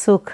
सुख